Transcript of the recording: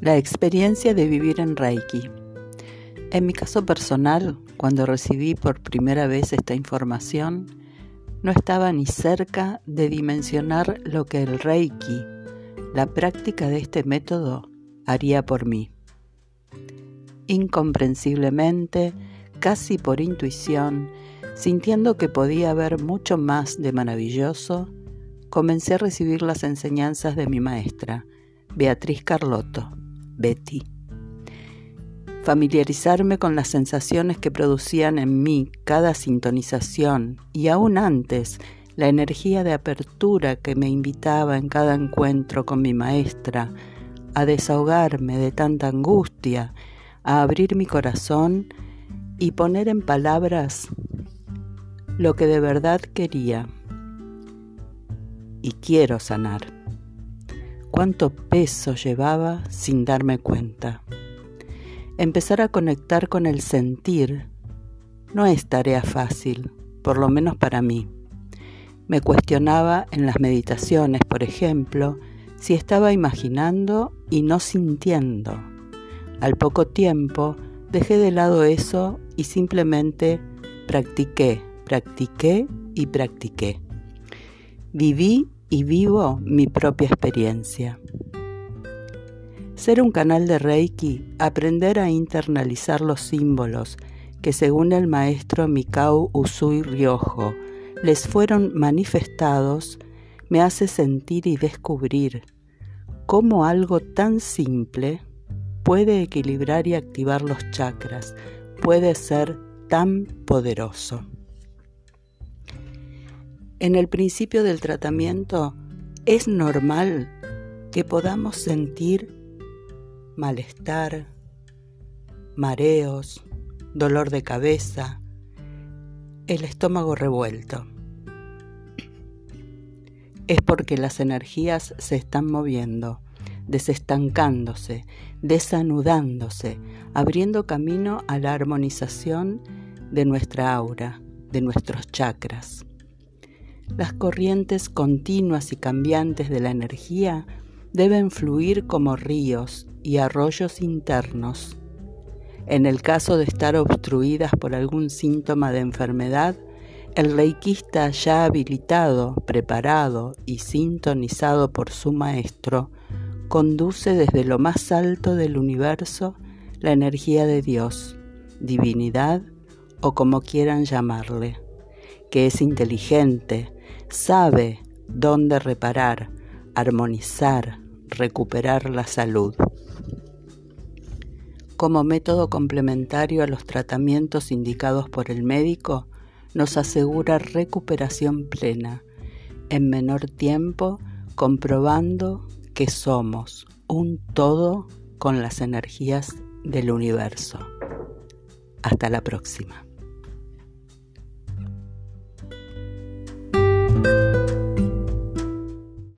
La experiencia de vivir en Reiki. En mi caso personal, cuando recibí por primera vez esta información, no estaba ni cerca de dimensionar lo que el Reiki, la práctica de este método, haría por mí. Incomprensiblemente, casi por intuición, sintiendo que podía haber mucho más de maravilloso, comencé a recibir las enseñanzas de mi maestra, Beatriz Carlotto Betty. Familiarizarme con las sensaciones que producían en mí cada sintonización y aún antes la energía de apertura que me invitaba en cada encuentro con mi maestra a desahogarme de tanta angustia, a abrir mi corazón y poner en palabras lo que de verdad quería y quiero sanar cuánto peso llevaba sin darme cuenta. Empezar a conectar con el sentir no es tarea fácil, por lo menos para mí. Me cuestionaba en las meditaciones, por ejemplo, si estaba imaginando y no sintiendo. Al poco tiempo dejé de lado eso y simplemente practiqué, practiqué y practiqué. Viví y vivo mi propia experiencia. Ser un canal de Reiki, aprender a internalizar los símbolos que según el maestro Mikao Usui Ryojo les fueron manifestados, me hace sentir y descubrir cómo algo tan simple puede equilibrar y activar los chakras, puede ser tan poderoso. En el principio del tratamiento es normal que podamos sentir malestar, mareos, dolor de cabeza, el estómago revuelto. Es porque las energías se están moviendo, desestancándose, desanudándose, abriendo camino a la armonización de nuestra aura, de nuestros chakras. Las corrientes continuas y cambiantes de la energía deben fluir como ríos y arroyos internos. En el caso de estar obstruidas por algún síntoma de enfermedad, el reikista ya habilitado, preparado y sintonizado por su maestro, conduce desde lo más alto del universo la energía de Dios, divinidad o como quieran llamarle, que es inteligente, sabe dónde reparar, armonizar, recuperar la salud. Como método complementario a los tratamientos indicados por el médico, nos asegura recuperación plena, en menor tiempo, comprobando que somos un todo con las energías del universo. Hasta la próxima.